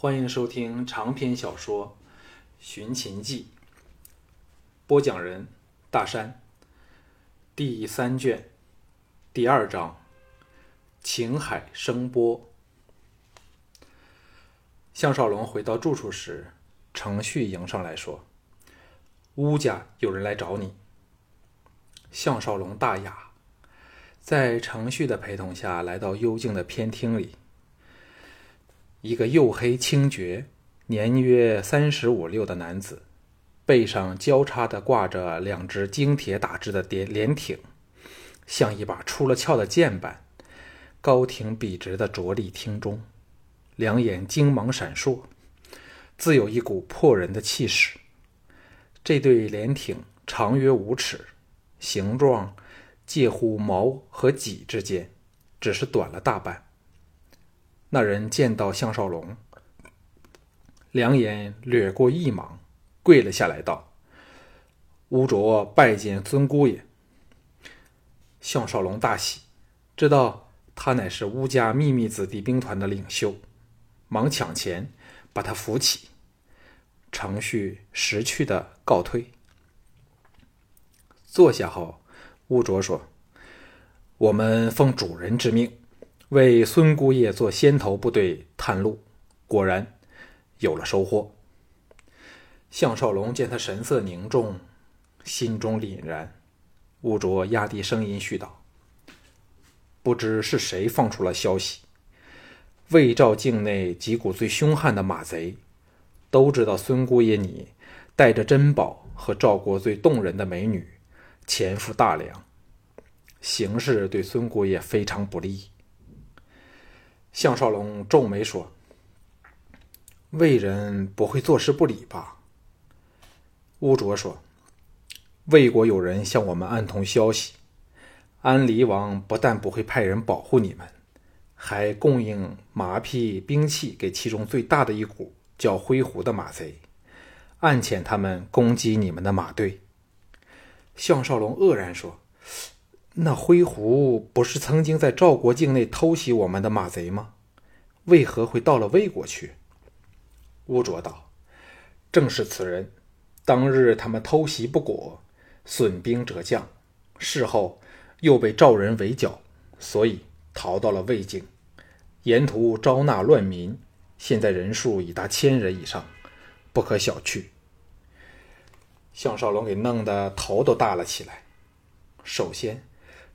欢迎收听长篇小说《寻秦记》，播讲人大山，第三卷第二章《情海声波》。项少龙回到住处时，程旭迎上来说：“乌家有人来找你。”项少龙大雅，在程旭的陪同下来到幽静的偏厅里。一个黝黑清绝、年约三十五六的男子，背上交叉的挂着两只精铁打制的连连挺，像一把出了鞘的剑般，高挺笔直的着立厅中，两眼精芒闪烁，自有一股破人的气势。这对连挺长约五尺，形状介乎矛和戟之间，只是短了大半。那人见到项少龙，两眼掠过一芒，跪了下来，道：“乌卓拜见尊姑爷。”项少龙大喜，知道他乃是乌家秘密子弟兵团的领袖，忙抢前把他扶起。程序识趣的告退。坐下后，乌卓说：“我们奉主人之命。”为孙姑爷做先头部队探路，果然有了收获。项少龙见他神色凝重，心中凛然。乌卓压低声音絮道：“不知是谁放出了消息，魏赵境内几股最凶悍的马贼，都知道孙姑爷你带着珍宝和赵国最动人的美女潜伏大梁，形势对孙姑爷非常不利。”项少龙皱眉说：“魏人不会坐视不理吧？”乌卓说：“魏国有人向我们暗通消息，安黎王不但不会派人保护你们，还供应马匹、兵器给其中最大的一股叫灰狐的马贼，暗遣他们攻击你们的马队。”项少龙愕然说。那灰狐不是曾经在赵国境内偷袭我们的马贼吗？为何会到了魏国去？乌卓道：“正是此人。当日他们偷袭不果，损兵折将，事后又被赵人围剿，所以逃到了魏境，沿途招纳乱民，现在人数已达千人以上，不可小觑。”项少龙给弄得头都大了起来。首先。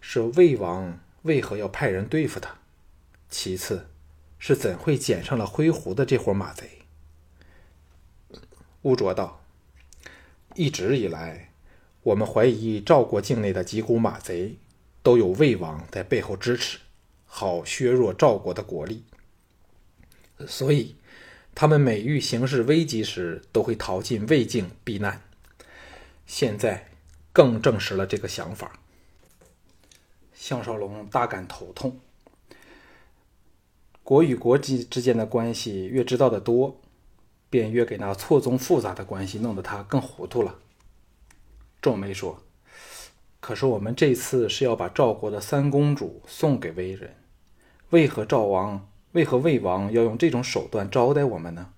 是魏王为何要派人对付他？其次，是怎会捡上了灰狐的这伙马贼？乌卓道：“一直以来，我们怀疑赵国境内的几股马贼都有魏王在背后支持，好削弱赵国的国力。所以，他们每遇形势危急时，都会逃进魏境避难。现在，更证实了这个想法。”项少龙大感头痛。国与国际之间的关系越知道的多，便越给那错综复杂的关系弄得他更糊涂了。皱眉说：“可是我们这次是要把赵国的三公主送给魏人，为何赵王、为何魏王要用这种手段招待我们呢？”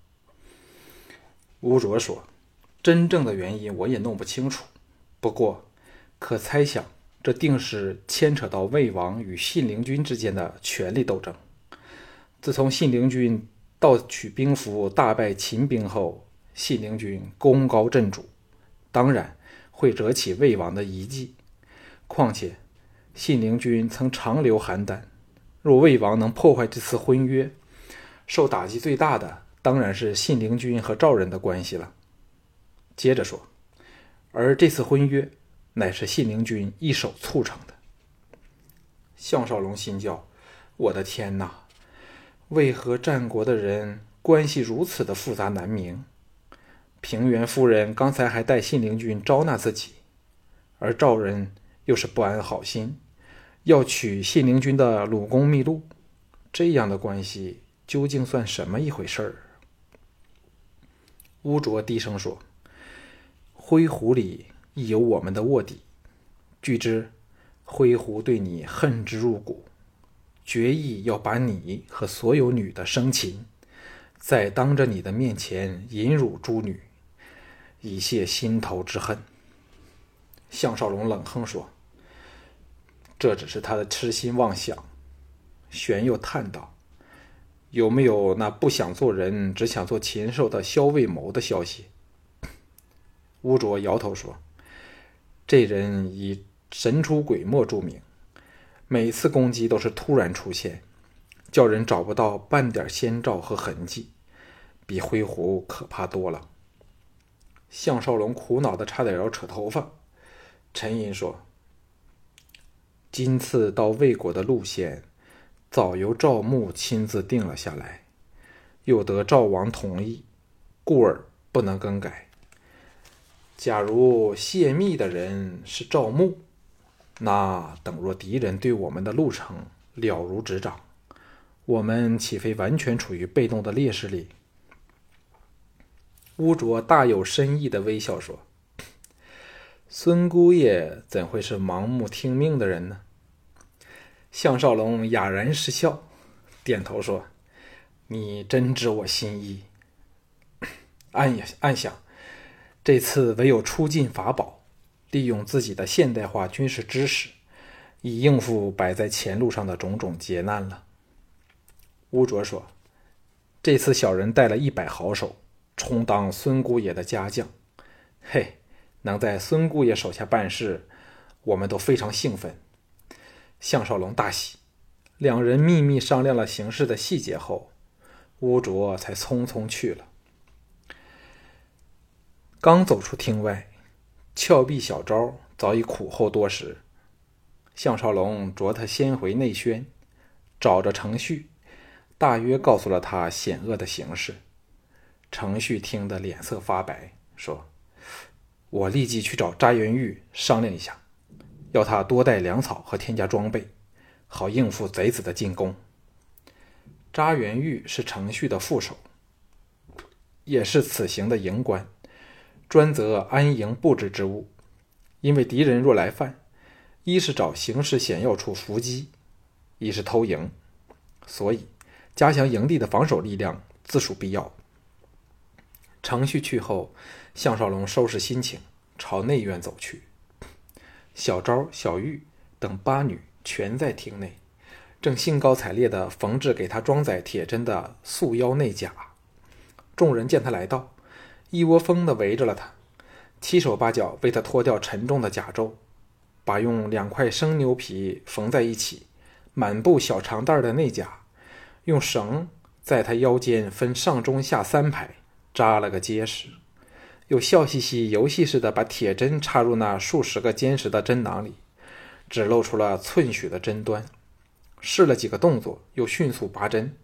吴卓说：“真正的原因我也弄不清楚，不过可猜想。”这定是牵扯到魏王与信陵君之间的权力斗争。自从信陵君盗取兵符、大败秦兵后，信陵君功高震主，当然会惹起魏王的疑忌。况且，信陵君曾长留邯郸，若魏王能破坏这次婚约，受打击最大的当然是信陵君和赵人的关系了。接着说，而这次婚约。乃是信陵君一手促成的。项少龙心叫：“我的天哪！为何战国的人关系如此的复杂难明？平原夫人刚才还带信陵君招纳自己，而赵人又是不安好心，要取信陵君的鲁公秘录，这样的关系究竟算什么一回事儿？”乌卓低声说：“灰狐里。”亦有我们的卧底，据知灰狐对你恨之入骨，决意要把你和所有女的生擒，在当着你的面前淫辱诸女，以泄心头之恨。项少龙冷哼说：“这只是他的痴心妄想。”玄又叹道：“有没有那不想做人，只想做禽兽的萧卫谋的消息？” 乌卓摇头说：“这人以神出鬼没著名，每次攻击都是突然出现，叫人找不到半点先兆和痕迹，比灰狐可怕多了。”项少龙苦恼的差点要扯头发。沉吟说：“今次到魏国的路线，早由赵牧亲自定了下来，又得赵王同意，故而不能更改。假如泄密的人是赵牧，那等若敌人对我们的路程了如指掌，我们岂非完全处于被动的劣势里？”乌卓大有深意的微笑说。孙姑爷怎会是盲目听命的人呢？项少龙哑然失笑，点头说：“你真知我心意。暗也暗想，这次唯有出尽法宝，利用自己的现代化军事知识，以应付摆在前路上的种种劫难了。”乌卓说：“这次小人带了一百好手，充当孙姑爷的家将。嘿。”能在孙姑爷手下办事，我们都非常兴奋。项少龙大喜，两人秘密商量了行事的细节后，乌卓才匆匆去了。刚走出厅外，峭壁小昭早已苦候多时。项少龙着他先回内轩，找着程旭，大约告诉了他险恶的形势。程旭听得脸色发白，说。我立即去找扎元玉商量一下，要他多带粮草和添加装备，好应付贼子的进攻。扎元玉是程旭的副手，也是此行的营官，专责安营布置之务。因为敌人若来犯，一是找形势险要处伏击，一是偷营，所以加强营地的防守力量自属必要。程旭去后。项少龙收拾心情，朝内院走去。小昭、小玉等八女全在厅内，正兴高采烈地缝制给他装载铁针的束腰内甲。众人见他来到，一窝蜂地围着了他，七手八脚为他脱掉沉重的甲胄，把用两块生牛皮缝在一起、满布小长带的内甲，用绳在他腰间分上中下三排扎了个结实。又笑嘻嘻、游戏似的把铁针插入那数十个坚实的针囊里，只露出了寸许的针端。试了几个动作，又迅速拔针，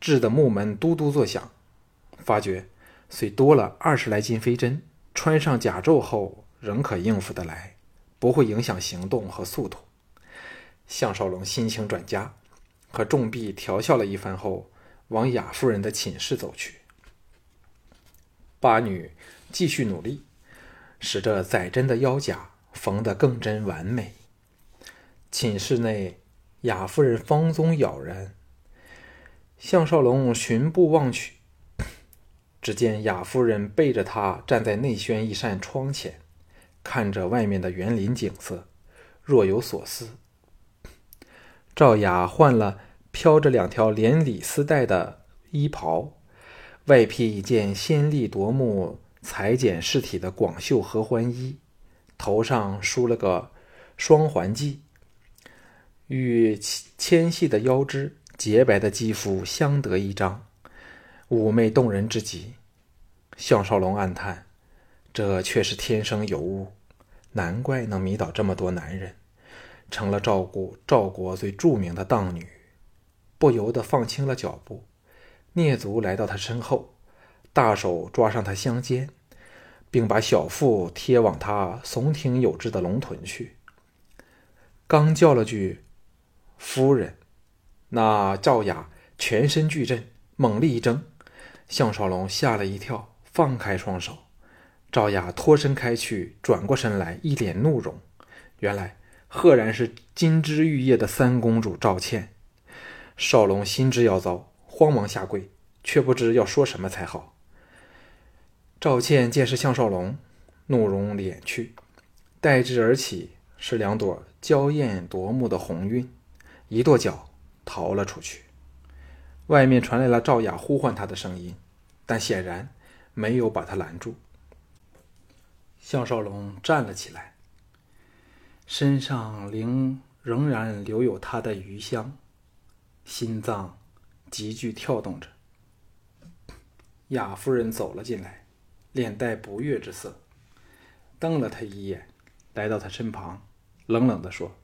制的木门嘟嘟作响。发觉虽多了二十来斤飞针，穿上甲胄后仍可应付得来，不会影响行动和速度。项少龙心情转佳，和众婢调笑了一番后，往雅夫人的寝室走去。八女继续努力，使这载针的腰甲缝得更真完美。寝室内，雅夫人方宗杳然。项少龙循步望去，只见雅夫人背着他站在内轩一扇窗前，看着外面的园林景色，若有所思。赵雅换了飘着两条连理丝带的衣袍。外披一件鲜丽夺目、裁剪饰体的广袖合欢衣，头上梳了个双环髻，与纤细的腰肢、洁白的肌肤相得益彰，妩媚动人之极。项少龙暗叹：这却是天生尤物，难怪能迷倒这么多男人，成了照顾赵国最著名的荡女。不由得放轻了脚步。蹑足来到他身后，大手抓上他香肩，并把小腹贴往他耸挺有致的龙臀去。刚叫了句“夫人”，那赵雅全身巨震，猛力一挣，项少龙吓了一跳，放开双手。赵雅脱身开去，转过身来，一脸怒容。原来赫然是金枝玉叶的三公主赵倩。少龙心知要遭。慌忙下跪，却不知要说什么才好。赵倩见是项少龙，怒容敛去，待之而起是两朵娇艳夺目的红晕，一跺脚逃了出去。外面传来了赵雅呼唤他的声音，但显然没有把他拦住。项少龙站了起来，身上仍仍然留有他的余香，心脏急剧跳动着。雅夫人走了进来，脸带不悦之色，瞪了他一眼，来到他身旁，冷冷地说：“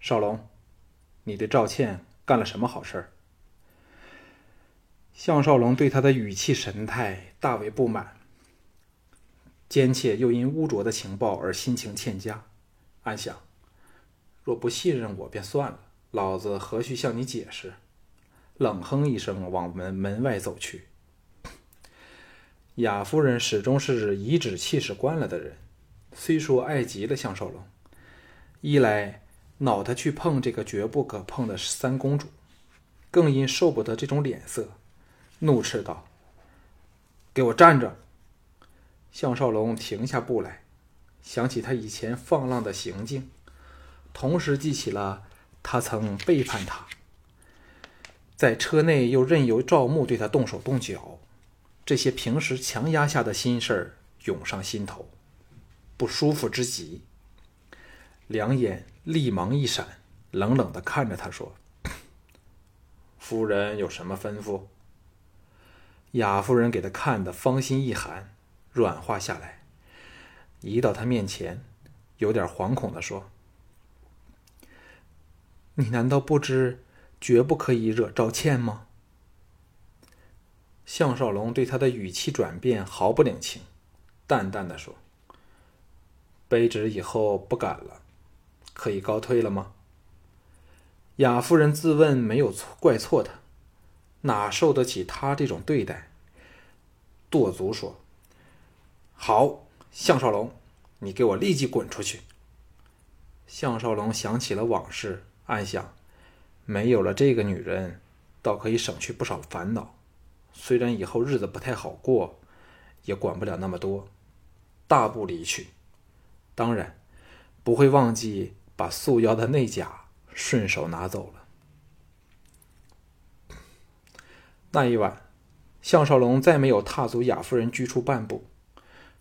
少龙，你对赵倩干了什么好事儿？”项少龙对他的语气神态大为不满，奸妾又因污浊的情报而心情欠佳，暗想：若不信任我便算了，老子何须向你解释？冷哼一声，往门门外走去。雅夫人始终是颐指气使惯了的人，虽说爱极了项少龙，一来恼他去碰这个绝不可碰的三公主，更因受不得这种脸色，怒斥道：“给我站着！”项少龙停下步来，想起他以前放浪的行径，同时记起了他曾背叛他，在车内又任由赵牧对他动手动脚。这些平时强压下的心事儿涌上心头，不舒服之极。两眼立芒一闪，冷冷的看着他说：“ 夫人有什么吩咐？”雅夫人给他看的芳心一寒，软化下来，移到他面前，有点惶恐的说：“你难道不知绝不可以惹赵倩吗？”项少龙对他的语气转变毫不领情，淡淡的说：“卑职以后不敢了，可以告退了吗？”雅夫人自问没有错怪错他，哪受得起他这种对待？跺足说：“好，项少龙，你给我立即滚出去！”项少龙想起了往事，暗想：没有了这个女人，倒可以省去不少烦恼。虽然以后日子不太好过，也管不了那么多，大步离去。当然，不会忘记把素腰的内甲顺手拿走了。那一晚，项少龙再没有踏足雅夫人居处半步。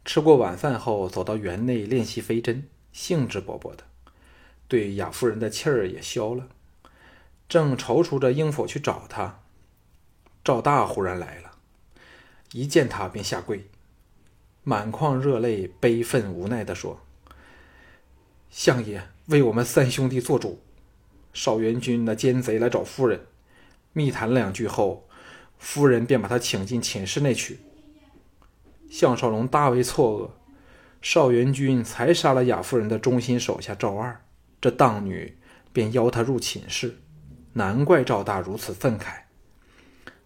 吃过晚饭后，走到园内练习飞针，兴致勃勃的，对雅夫人的气儿也消了。正踌躇着应否去找她。赵大忽然来了，一见他便下跪，满眶热泪，悲愤无奈地说：“相爷为我们三兄弟做主，少元君那奸贼来找夫人，密谈两句后，夫人便把他请进寝室内去。”项少龙大为错愕，少元君才杀了雅夫人的忠心手下赵二，这荡女便邀他入寝室，难怪赵大如此愤慨。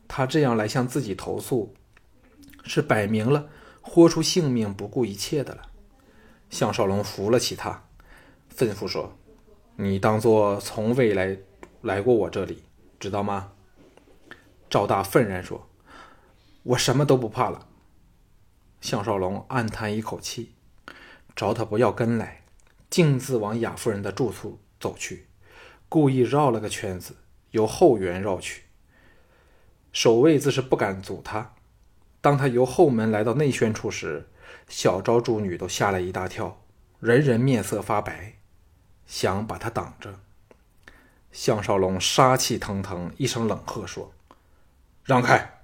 他这样来向自己投诉，是摆明了豁出性命不顾一切的了。项少龙扶了起他，吩咐说：“你当做从未来来过我这里，知道吗？”赵大愤然说：“我什么都不怕了。”项少龙暗叹一口气，找他不要跟来，径自往雅夫人的住处走去，故意绕了个圈子，由后园绕去。守卫自是不敢阻他。当他由后门来到内轩处时，小昭诸女都吓了一大跳，人人面色发白，想把他挡着。项少龙杀气腾腾，一声冷喝说：“让开！”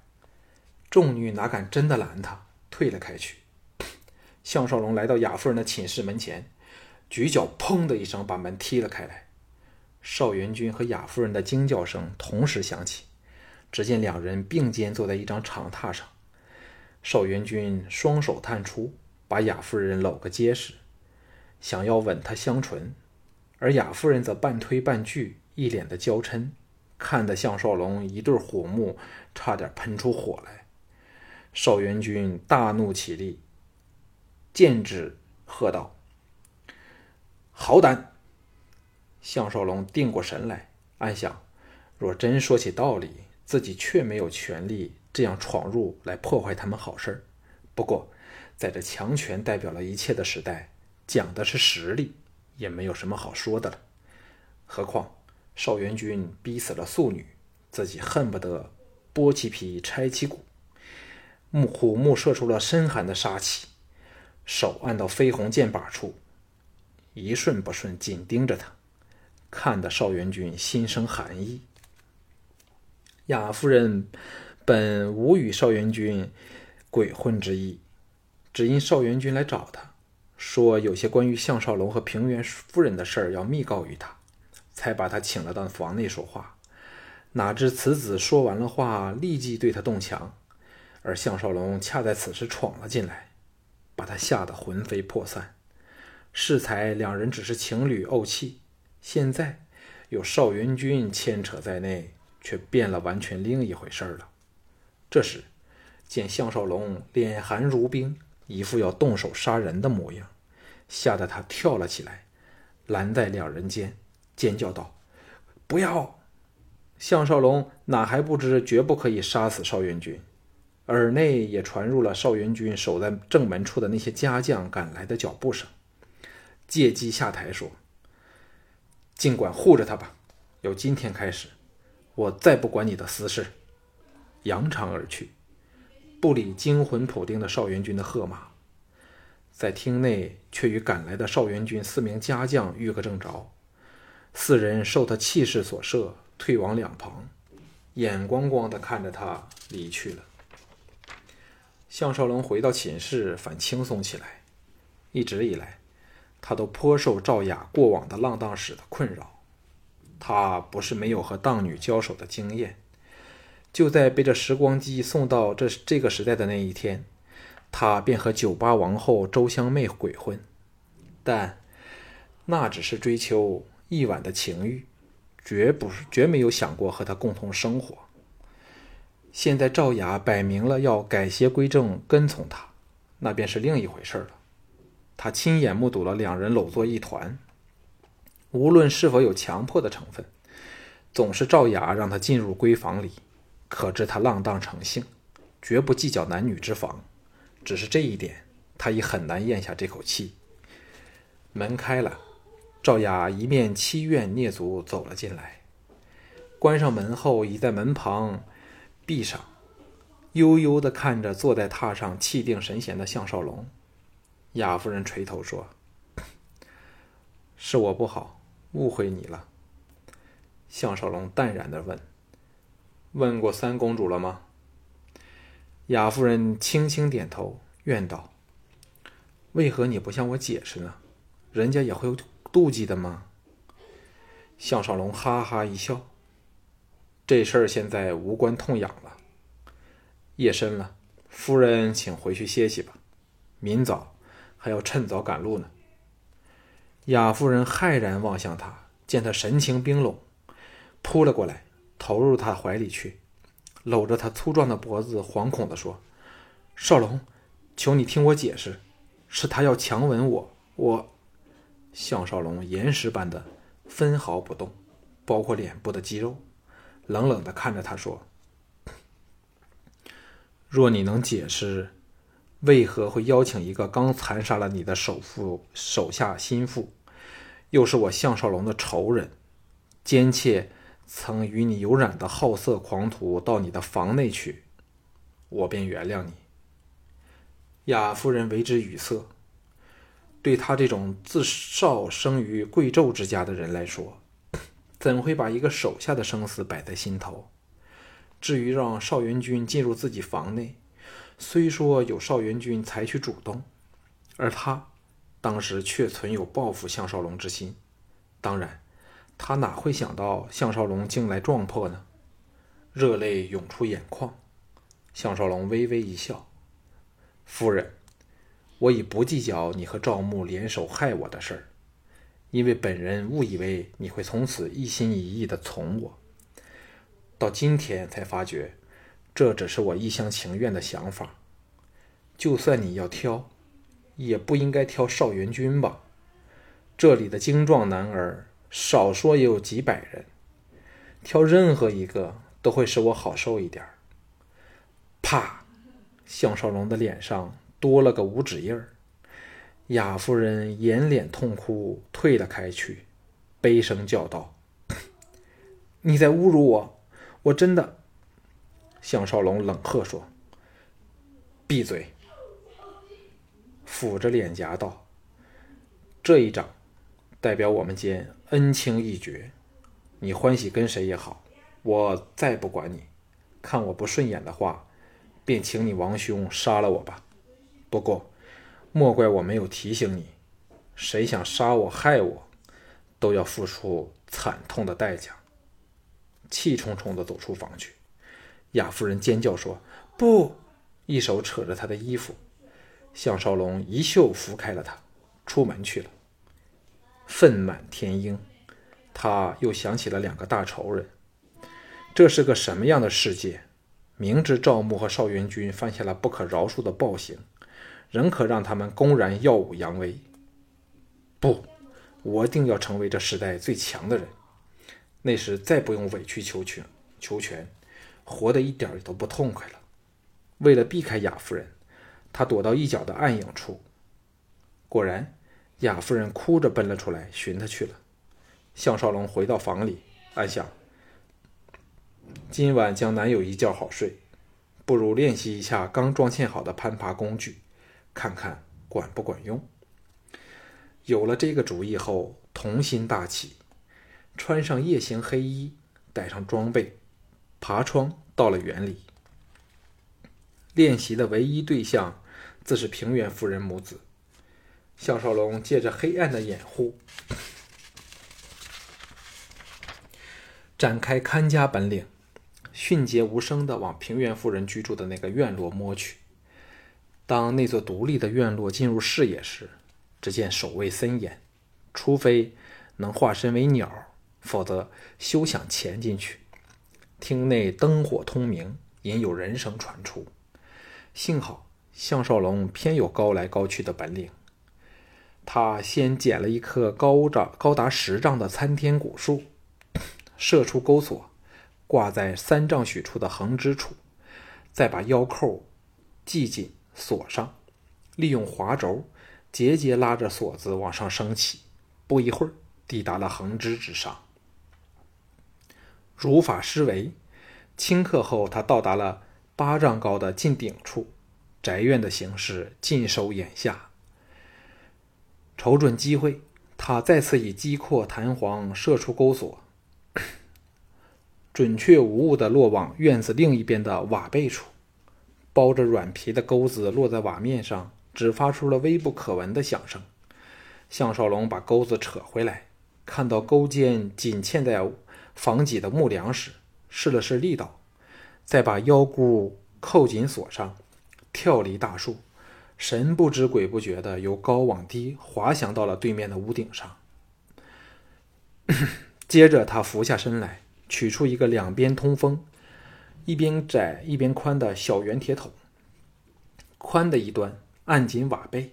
众女哪敢真的拦他，退了开去。项少龙来到雅夫人的寝室门前，举脚“砰”的一声把门踢了开来。邵元君和雅夫人的惊叫声同时响起。只见两人并肩坐在一张长榻上，邵元君双手探出，把雅夫人搂个结实，想要吻她香唇，而雅夫人则半推半拒，一脸的娇嗔，看得项少龙一对虎目差点喷出火来。少元君大怒起立，剑指喝道：“好胆！”项少龙定过神来，暗想：若真说起道理。自己却没有权利这样闯入来破坏他们好事儿。不过，在这强权代表了一切的时代，讲的是实力，也没有什么好说的了。何况邵元军逼死了素女，自己恨不得剥其皮拆其骨。目虎目射出了深寒的杀气，手按到飞鸿剑把处，一瞬不瞬，紧盯着他，看得邵元军心生寒意。雅夫人本无与邵元军鬼混之意，只因邵元军来找他，说有些关于项少龙和平原夫人的事儿要密告于他，才把他请了到房内说话。哪知此子说完了话，立即对他动强，而项少龙恰在此时闯了进来，把他吓得魂飞魄散。适才两人只是情侣怄气，现在有邵元军牵扯在内。却变了完全另一回事了。这时，见项少龙脸寒如冰，一副要动手杀人的模样，吓得他跳了起来，拦在两人间，尖叫道：“不要！”项少龙哪还不知绝不可以杀死邵元军，耳内也传入了邵元军守在正门处的那些家将赶来的脚步声，借机下台说：“尽管护着他吧，由今天开始。”我再不管你的私事，扬长而去，不理惊魂甫定的邵元军的喝骂，在厅内却与赶来的邵元军四名家将遇个正着，四人受他气势所慑，退往两旁，眼光光的看着他离去了。项少龙回到寝室，反轻松起来。一直以来，他都颇受赵雅过往的浪荡史的困扰。他不是没有和荡女交手的经验，就在被这时光机送到这这个时代的那一天，他便和酒吧王后周香妹鬼混，但那只是追求一晚的情欲，绝不是绝没有想过和他共同生活。现在赵雅摆明了要改邪归正，跟从他，那便是另一回事了。他亲眼目睹了两人搂作一团。无论是否有强迫的成分，总是赵雅让他进入闺房里，可知他浪荡成性，绝不计较男女之防。只是这一点，他已很难咽下这口气。门开了，赵雅一面凄怨蹑足走了进来，关上门后，已在门旁闭上，悠悠地看着坐在榻上气定神闲的项少龙。雅夫人垂头说：“是我不好。”误会你了，项少龙淡然的问：“问过三公主了吗？”雅夫人轻轻点头，怨道：“为何你不向我解释呢？人家也会妒忌的吗？”项少龙哈哈一笑：“这事儿现在无关痛痒了。夜深了，夫人请回去歇息吧，明早还要趁早赶路呢。”雅夫人骇然望向他，见他神情冰冷，扑了过来，投入他怀里去，搂着他粗壮的脖子，惶恐地说：“少龙，求你听我解释，是他要强吻我。”我，项少龙岩石般的分毫不动，包括脸部的肌肉，冷冷地看着他说：“若你能解释。”为何会邀请一个刚残杀了你的首富手下心腹，又是我项少龙的仇人，奸妾曾与你有染的好色狂徒到你的房内去，我便原谅你。雅夫人为之语塞。对他这种自少生于贵胄之家的人来说，怎会把一个手下的生死摆在心头？至于让邵元军进入自己房内，虽说有邵元军采取主动，而他当时却存有报复项少龙之心。当然，他哪会想到项少龙竟来撞破呢？热泪涌出眼眶。项少龙微微一笑：“夫人，我已不计较你和赵牧联手害我的事儿，因为本人误以为你会从此一心一意的从我，到今天才发觉。”这只是我一厢情愿的想法。就算你要挑，也不应该挑邵元军吧？这里的精壮男儿，少说也有几百人，挑任何一个都会使我好受一点啪！项少龙的脸上多了个五指印儿。雅夫人掩脸痛哭，退了开去，悲声叫道：“你在侮辱我！我真的。”项少龙冷喝说：“闭嘴！”抚着脸颊道：“这一掌，代表我们间恩情已绝。你欢喜跟谁也好，我再不管你。看我不顺眼的话，便请你王兄杀了我吧。不过……”莫怪我没有提醒你，谁想杀我害我，都要付出惨痛的代价。气冲冲地走出房去，雅夫人尖叫说：“不！”一手扯着他的衣服。项少龙一袖拂开了他，出门去了。愤满天鹰，他又想起了两个大仇人。这是个什么样的世界？明知赵牧和邵元军犯下了不可饶恕的暴行。仍可让他们公然耀武扬威。不，我定要成为这时代最强的人。那时再不用委曲求全，求全，活得一点都不痛快了。为了避开雅夫人，他躲到一角的暗影处。果然，雅夫人哭着奔了出来，寻他去了。项少龙回到房里，暗想：今晚将难有一觉好睡，不如练习一下刚装嵌好的攀爬工具。看看管不管用。有了这个主意后，童心大起，穿上夜行黑衣，带上装备，爬窗到了园里。练习的唯一对象，自是平原夫人母子。项少龙借着黑暗的掩护，展开看家本领，迅捷无声地往平原夫人居住的那个院落摸去。当那座独立的院落进入视野时，只见守卫森严，除非能化身为鸟，否则休想潜进去。厅内灯火通明，隐有人声传出。幸好项少龙偏有高来高去的本领，他先捡了一棵高长高达十丈的参天古树，射出钩索，挂在三丈许处的横枝处，再把腰扣系紧。锁上，利用滑轴节节拉着锁子往上升起，不一会儿抵达了横枝之上。如法施为，顷刻后，他到达了八丈高的近顶处，宅院的形式尽收眼下。瞅准机会，他再次以机阔弹簧射出钩索，准确无误地落往院子另一边的瓦背处。包着软皮的钩子落在瓦面上，只发出了微不可闻的响声。项少龙把钩子扯回来，看到钩尖紧嵌在房脊的木梁时，试了试力道，再把腰箍扣紧锁上，跳离大树，神不知鬼不觉地由高往低滑翔到了对面的屋顶上。接着，他俯下身来，取出一个两边通风。一边窄一边宽的小圆铁桶，宽的一端按紧瓦背，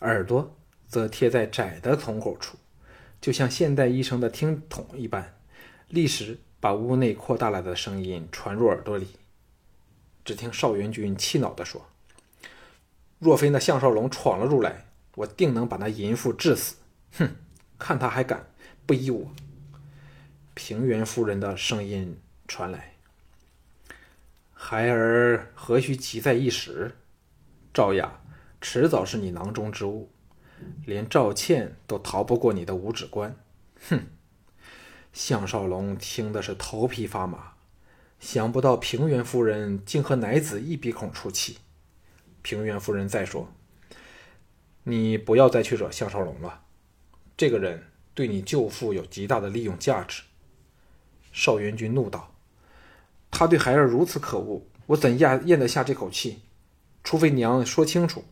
耳朵则贴在窄的筒口处，就像现代医生的听筒一般，立时把屋内扩大了的声音传入耳朵里。只听邵元军气恼地说：“若非那项少龙闯了入来，我定能把那淫妇治死！哼，看他还敢不依我！”平原夫人的声音传来。孩儿何须急在一时？赵雅迟早是你囊中之物，连赵倩都逃不过你的五指关。哼！项少龙听的是头皮发麻，想不到平原夫人竟和奶子一鼻孔出气。平原夫人再说：“你不要再去惹项少龙了，这个人对你舅父有极大的利用价值。”邵元军怒道。他对孩儿如此可恶，我怎咽咽得下这口气？除非娘说清楚，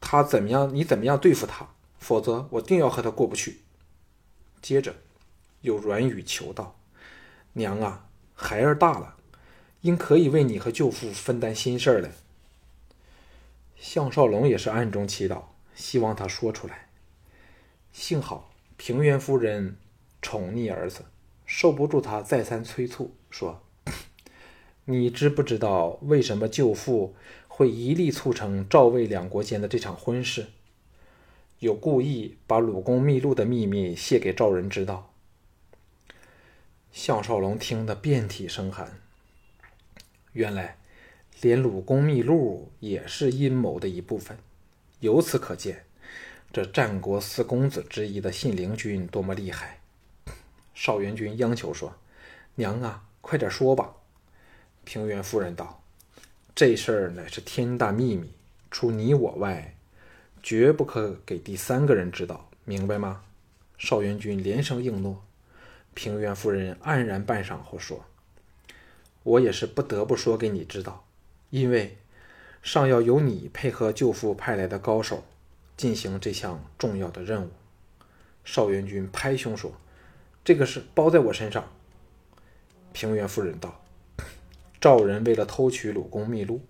他怎么样，你怎么样对付他，否则我定要和他过不去。接着，又软语求道：“娘啊，孩儿大了，应可以为你和舅父分担心事儿了。”项少龙也是暗中祈祷，希望他说出来。幸好平原夫人宠溺儿子，受不住他再三催促，说。你知不知道为什么舅父会一力促成赵魏两国间的这场婚事？有故意把鲁公秘录的秘密泄给赵人知道。项少龙听得遍体生寒。原来，连鲁公秘录也是阴谋的一部分。由此可见，这战国四公子之一的信陵君多么厉害。少元君央求说：“娘啊，快点说吧。”平原夫人道：“这事儿乃是天大秘密，除你我外。”绝不可给第三个人知道，明白吗？少元君连声应诺。平原夫人黯然半晌后说：“我也是不得不说给你知道，因为尚要由你配合舅父派来的高手进行这项重要的任务。”少元君拍胸说：“这个事包在我身上。”平原夫人道：“赵人为了偷取鲁公秘录，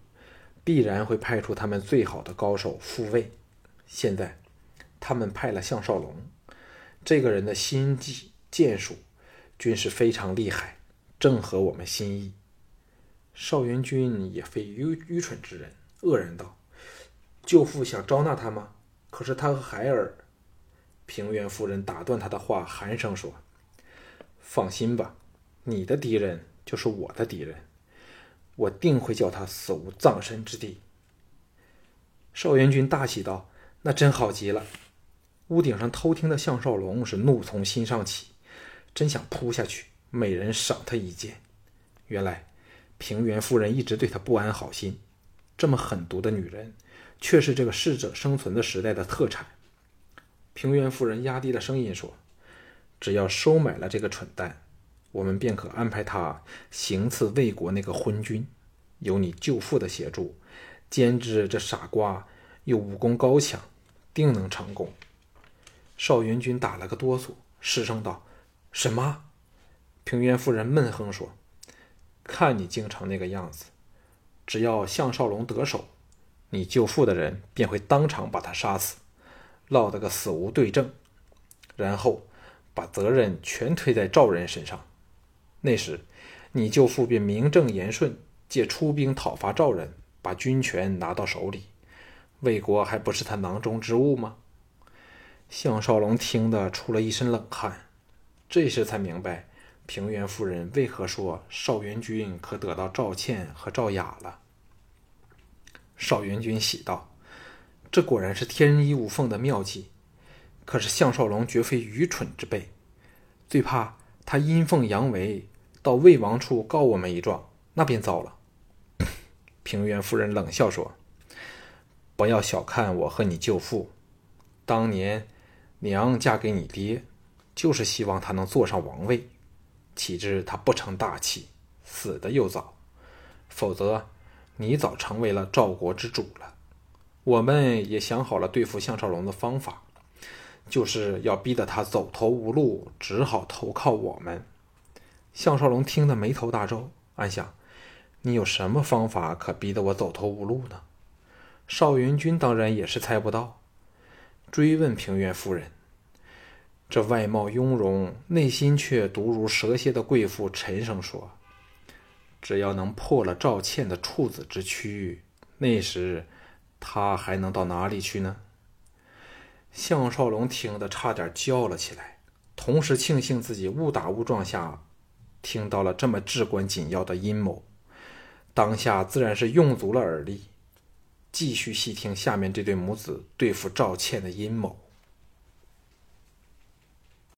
必然会派出他们最好的高手复位。”现在，他们派了项少龙，这个人的心计剑术均是非常厉害，正合我们心意。邵元君也非愚愚蠢之人，愕然道：“舅父想招纳他吗？可是他和孩儿……”平原夫人打断他的话，寒声说：“放心吧，你的敌人就是我的敌人，我定会叫他死无葬身之地。”邵元君大喜道。那真好极了！屋顶上偷听的项少龙是怒从心上起，真想扑下去，每人赏他一剑。原来平原夫人一直对他不安好心，这么狠毒的女人，却是这个适者生存的时代的特产。平原夫人压低了声音说：“只要收买了这个蠢蛋，我们便可安排他行刺魏国那个昏君。有你舅父的协助，兼之这傻瓜又武功高强。”定能成功。邵元君打了个哆嗦，失声道：“什么？”平原夫人闷哼说：“看你京城那个样子，只要项少龙得手，你舅父的人便会当场把他杀死，落得个死无对证，然后把责任全推在赵人身上。那时，你舅父便名正言顺借出兵讨伐赵人，把军权拿到手里。”魏国还不是他囊中之物吗？项少龙听得出了一身冷汗，这时才明白平原夫人为何说少元君可得到赵倩和赵雅了。少元君喜道：“这果然是天衣无缝的妙计。可是项少龙绝非愚蠢之辈，最怕他阴奉阳违，到魏王处告我们一状，那便糟了。”平原夫人冷笑说。不要小看我和你舅父，当年娘嫁给你爹，就是希望他能坐上王位。岂知他不成大器，死的又早。否则，你早成为了赵国之主了。我们也想好了对付项少龙的方法，就是要逼得他走投无路，只好投靠我们。项少龙听得眉头大皱，暗想：你有什么方法可逼得我走投无路呢？邵元君当然也是猜不到，追问平原夫人：“这外貌雍容、内心却毒如蛇蝎的贵妇，沉声说：‘只要能破了赵倩的处子之躯，那时她还能到哪里去呢？’”项少龙听得差点叫了起来，同时庆幸自己误打误撞下听到了这么至关紧要的阴谋，当下自然是用足了耳力。继续细听下面这对母子对付赵倩的阴谋。